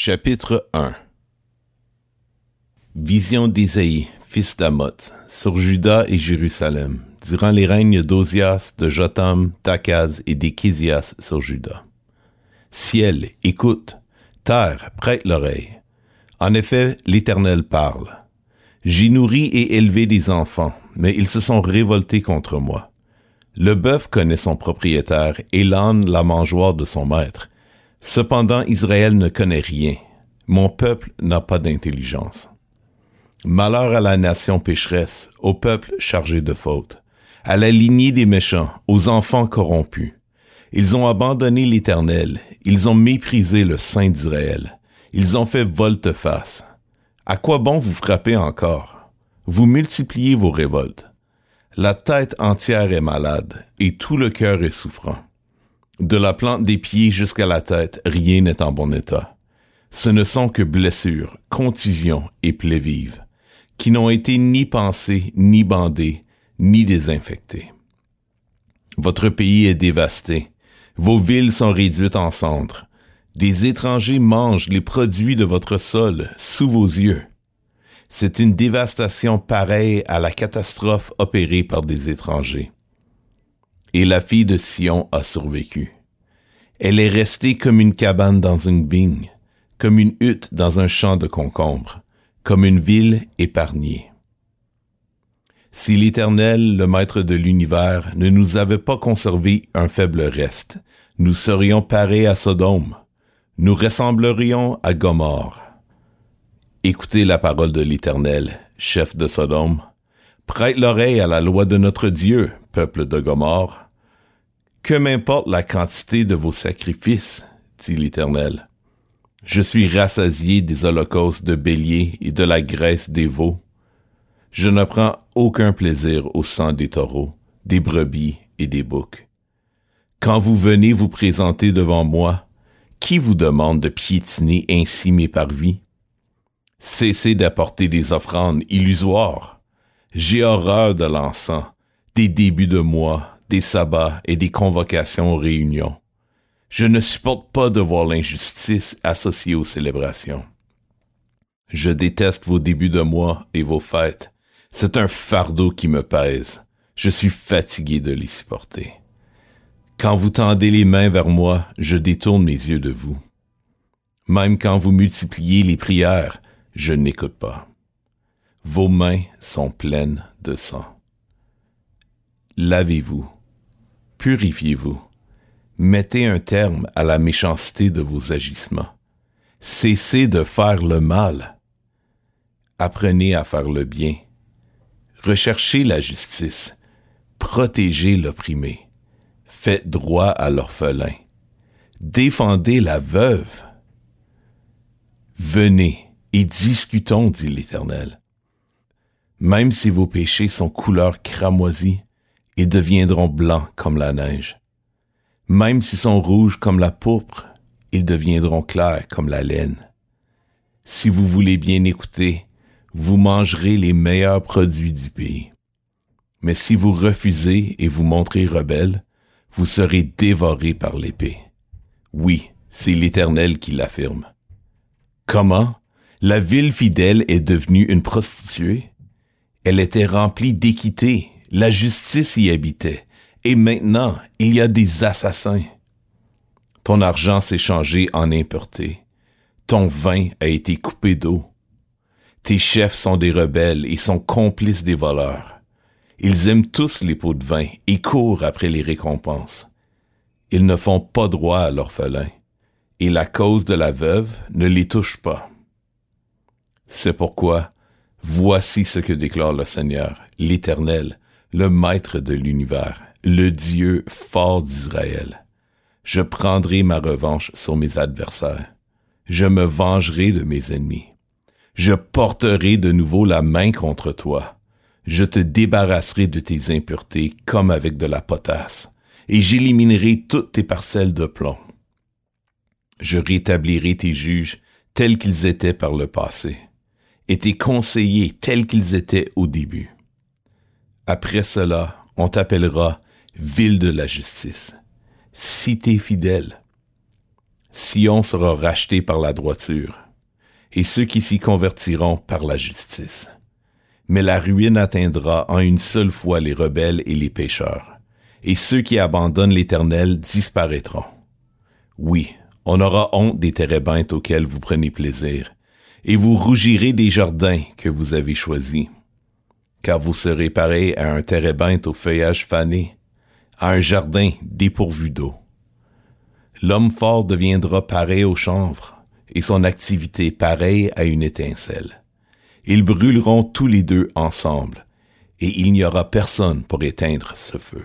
Chapitre 1 Vision d'Isaïe, fils d'Amoth, sur Juda et Jérusalem, durant les règnes d'Ozias, de Jotam, d'Akaz et d'Ékésias sur Juda. Ciel, écoute, terre, prête l'oreille. En effet, l'Éternel parle. J'ai nourri et élevé des enfants, mais ils se sont révoltés contre moi. Le bœuf connaît son propriétaire et l'âne la mangeoire de son maître. Cependant Israël ne connaît rien. Mon peuple n'a pas d'intelligence. Malheur à la nation pécheresse, au peuple chargé de fautes, à la lignée des méchants, aux enfants corrompus. Ils ont abandonné l'Éternel, ils ont méprisé le Saint d'Israël, ils ont fait volte-face. À quoi bon vous frapper encore? Vous multipliez vos révoltes. La tête entière est malade, et tout le cœur est souffrant. De la plante des pieds jusqu'à la tête, rien n'est en bon état. Ce ne sont que blessures, contusions et plaies vives, qui n'ont été ni pensées, ni bandées, ni désinfectées. Votre pays est dévasté, vos villes sont réduites en cendres, des étrangers mangent les produits de votre sol sous vos yeux. C'est une dévastation pareille à la catastrophe opérée par des étrangers et la fille de Sion a survécu. Elle est restée comme une cabane dans une vigne, comme une hutte dans un champ de concombres, comme une ville épargnée. Si l'Éternel, le Maître de l'univers, ne nous avait pas conservé un faible reste, nous serions parés à Sodome, nous ressemblerions à Gomorre. Écoutez la parole de l'Éternel, chef de Sodome. Prête l'oreille à la loi de notre Dieu, peuple de Gomorre. Que m'importe la quantité de vos sacrifices, dit l'Éternel. Je suis rassasié des holocaustes de béliers et de la graisse des veaux. Je ne prends aucun plaisir au sang des taureaux, des brebis et des boucs. Quand vous venez vous présenter devant moi, qui vous demande de piétiner ainsi mes parvis? Cessez d'apporter des offrandes illusoires. J'ai horreur de l'encens, des débuts de mois, des sabbats et des convocations aux réunions. Je ne supporte pas de voir l'injustice associée aux célébrations. Je déteste vos débuts de mois et vos fêtes. C'est un fardeau qui me pèse. Je suis fatigué de les supporter. Quand vous tendez les mains vers moi, je détourne mes yeux de vous. Même quand vous multipliez les prières, je n'écoute pas. Vos mains sont pleines de sang. Lavez-vous purifiez-vous. Mettez un terme à la méchanceté de vos agissements. Cessez de faire le mal. Apprenez à faire le bien. Recherchez la justice. Protégez l'opprimé. Faites droit à l'orphelin. Défendez la veuve. Venez et discutons, dit l'Éternel. Même si vos péchés sont couleur cramoisie, ils deviendront blancs comme la neige. Même s'ils sont rouges comme la pourpre, ils deviendront clairs comme la laine. Si vous voulez bien écouter, vous mangerez les meilleurs produits du pays. Mais si vous refusez et vous montrez rebelle, vous serez dévorés par l'épée. Oui, c'est l'Éternel qui l'affirme. Comment? La ville fidèle est devenue une prostituée? Elle était remplie d'équité la justice y habitait, et maintenant il y a des assassins. Ton argent s'est changé en impureté, ton vin a été coupé d'eau. Tes chefs sont des rebelles et sont complices des voleurs. Ils aiment tous les pots de vin et courent après les récompenses. Ils ne font pas droit à l'orphelin, et la cause de la veuve ne les touche pas. C'est pourquoi, voici ce que déclare le Seigneur, l'Éternel, le Maître de l'univers, le Dieu fort d'Israël. Je prendrai ma revanche sur mes adversaires. Je me vengerai de mes ennemis. Je porterai de nouveau la main contre toi. Je te débarrasserai de tes impuretés comme avec de la potasse, et j'éliminerai toutes tes parcelles de plomb. Je rétablirai tes juges tels qu'ils étaient par le passé, et tes conseillers tels qu'ils étaient au début. Après cela, on t'appellera ville de la justice, cité fidèle. Sion sera racheté par la droiture, et ceux qui s'y convertiront par la justice. Mais la ruine atteindra en une seule fois les rebelles et les pécheurs, et ceux qui abandonnent l'Éternel disparaîtront. Oui, on aura honte des térébintes auxquels vous prenez plaisir, et vous rougirez des jardins que vous avez choisis. Car vous serez pareil à un térébinthe au feuillage fané, à un jardin dépourvu d'eau. L'homme fort deviendra pareil au chanvre, et son activité pareille à une étincelle. Ils brûleront tous les deux ensemble, et il n'y aura personne pour éteindre ce feu.